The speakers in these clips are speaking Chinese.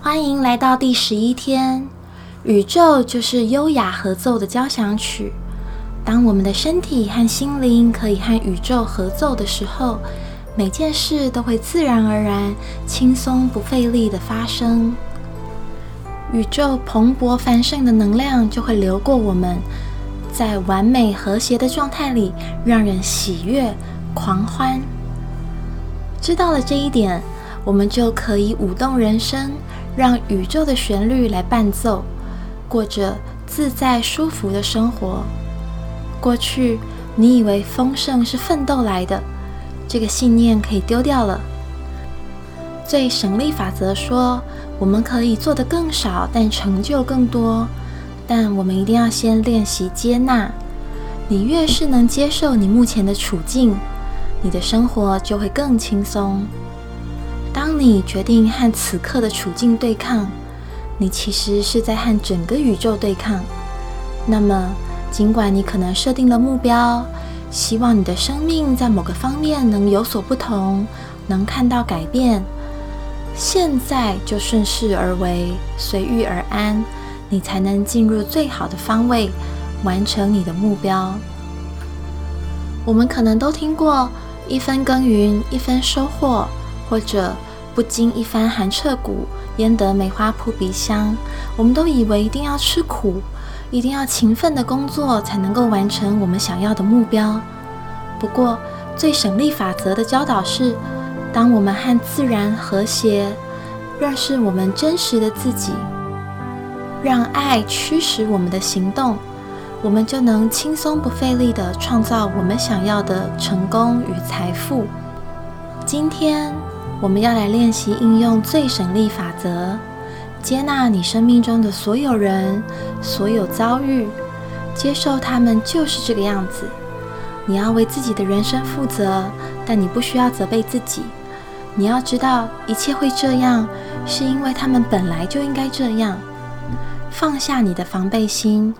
欢迎来到第十一天。宇宙就是优雅合奏的交响曲。当我们的身体和心灵可以和宇宙合奏的时候，每件事都会自然而然、轻松不费力的发生。宇宙蓬勃繁盛的能量就会流过我们，在完美和谐的状态里，让人喜悦、狂欢。知道了这一点，我们就可以舞动人生，让宇宙的旋律来伴奏。过着自在舒服的生活。过去你以为丰盛是奋斗来的，这个信念可以丢掉了。最省力法则说，我们可以做的更少，但成就更多。但我们一定要先练习接纳。你越是能接受你目前的处境，你的生活就会更轻松。你决定和此刻的处境对抗。你其实是在和整个宇宙对抗。那么，尽管你可能设定了目标，希望你的生命在某个方面能有所不同，能看到改变，现在就顺势而为，随遇而安，你才能进入最好的方位，完成你的目标。我们可能都听过“一分耕耘一分收获”，或者“不经一番寒彻骨”。焉得梅花扑鼻香？我们都以为一定要吃苦，一定要勤奋的工作，才能够完成我们想要的目标。不过，最省力法则的教导是：当我们和自然和谐，认识我们真实的自己，让爱驱使我们的行动，我们就能轻松不费力地创造我们想要的成功与财富。今天。我们要来练习应用最省力法则，接纳你生命中的所有人、所有遭遇，接受他们就是这个样子。你要为自己的人生负责，但你不需要责备自己。你要知道，一切会这样，是因为他们本来就应该这样。放下你的防备心，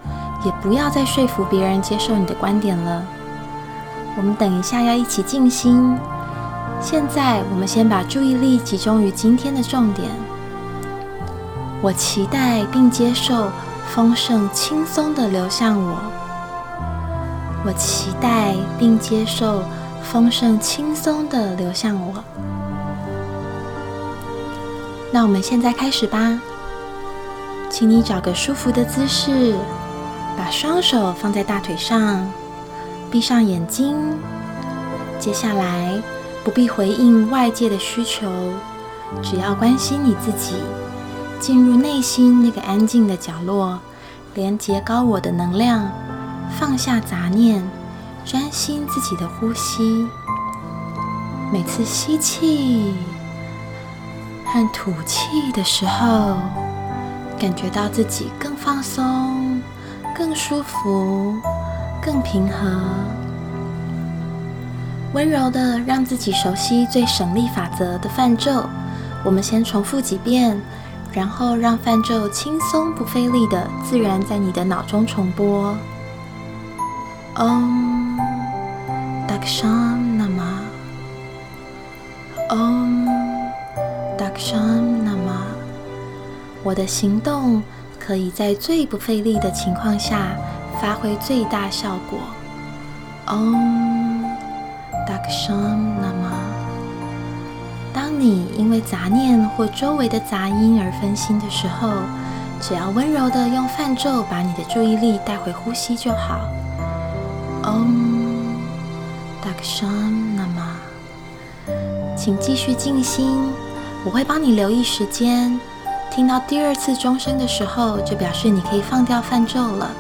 也不要再说服别人接受你的观点了。我们等一下要一起静心。现在，我们先把注意力集中于今天的重点。我期待并接受丰盛轻松的流向我。我期待并接受丰盛轻松的流向我。那我们现在开始吧。请你找个舒服的姿势，把双手放在大腿上，闭上眼睛。接下来。不必回应外界的需求，只要关心你自己，进入内心那个安静的角落，连接高我的能量，放下杂念，专心自己的呼吸。每次吸气和吐气的时候，感觉到自己更放松、更舒服、更平和。温柔的让自己熟悉最省力法则的泛咒，我们先重复几遍，然后让泛咒轻松不费力的自然在你的脑中重播。Om Dakshan Nama Om Dakshan Nama，我的行动可以在最不费力的情况下发挥最大效果。Om 那么，当你因为杂念或周围的杂音而分心的时候，只要温柔的用泛咒把你的注意力带回呼吸就好。Om Dakshan Nama，请继续静心，我会帮你留意时间。听到第二次钟声的时候，就表示你可以放掉泛咒了。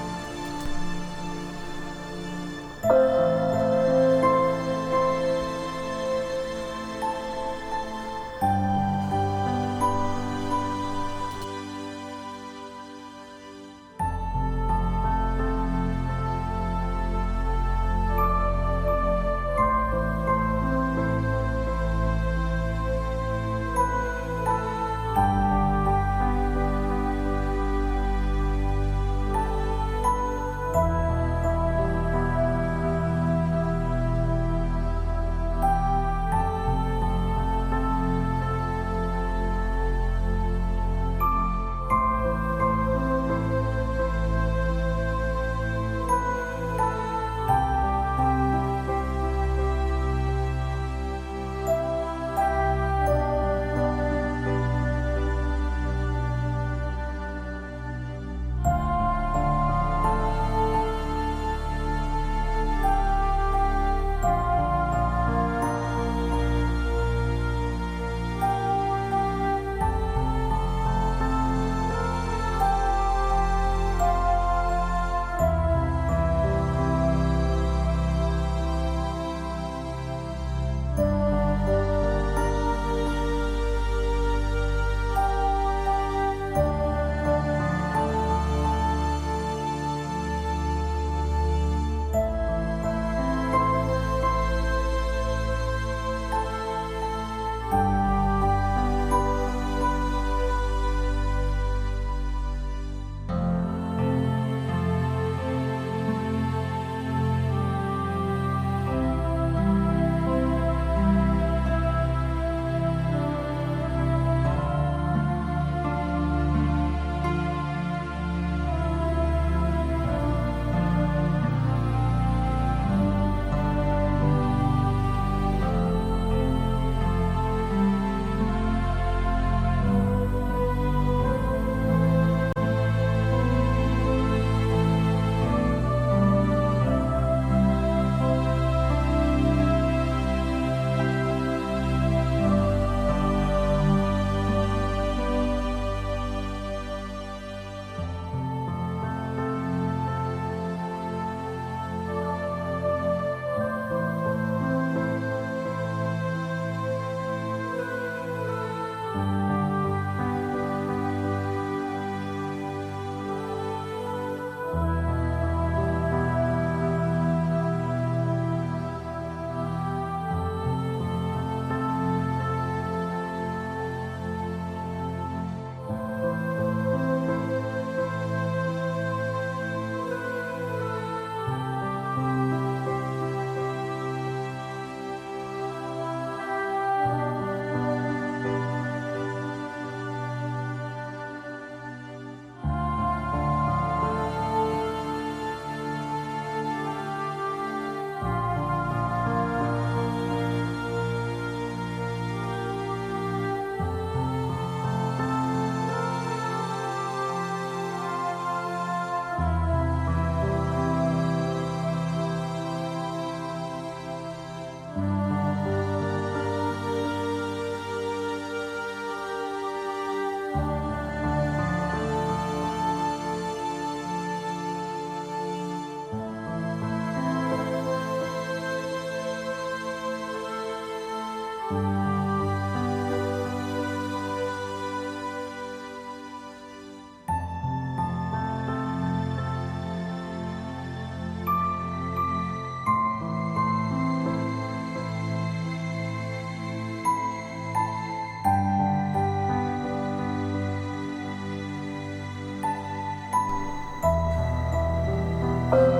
thank uh you -huh.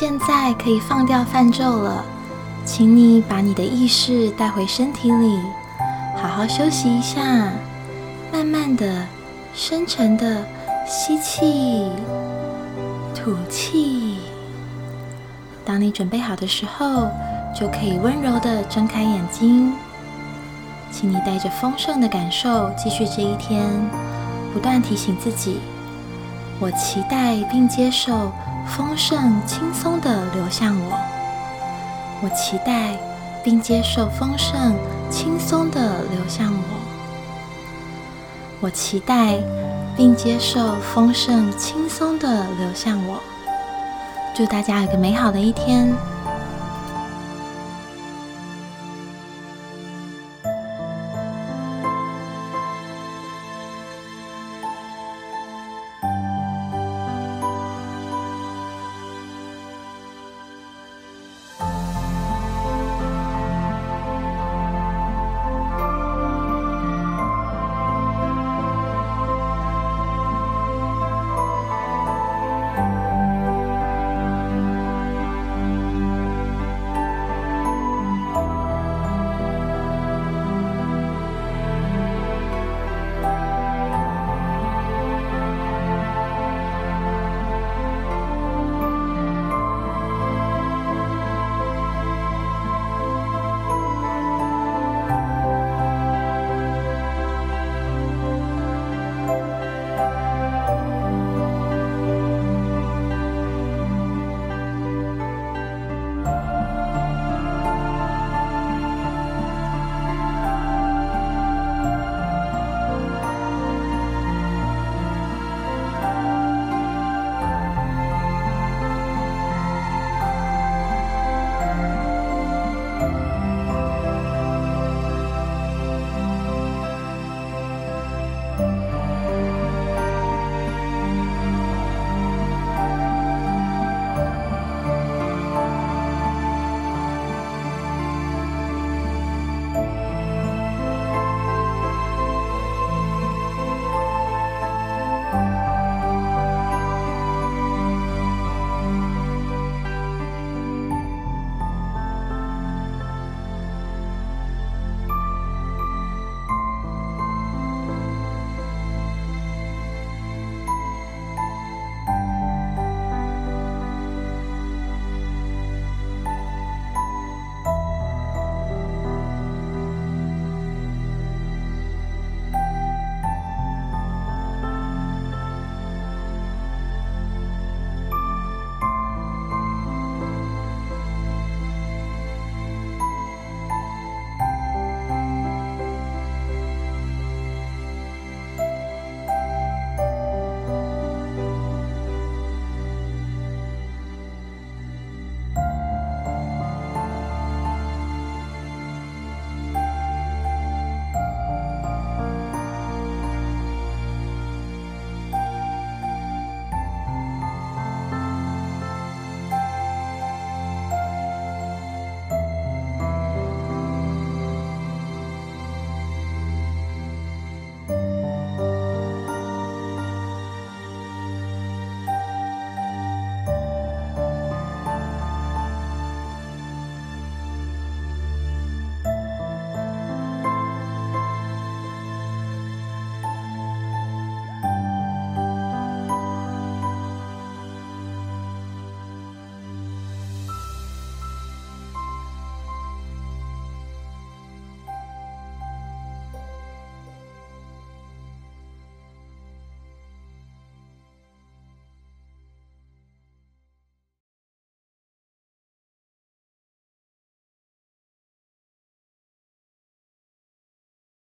现在可以放掉泛咒了，请你把你的意识带回身体里，好好休息一下，慢慢的、深沉的吸气、吐气。当你准备好的时候，就可以温柔的睁开眼睛。请你带着丰盛的感受继续这一天，不断提醒自己：我期待并接受。丰盛、轻松的流向我。我期待并接受丰盛、轻松的流向我。我期待并接受丰盛、轻松的流向我。祝大家有个美好的一天。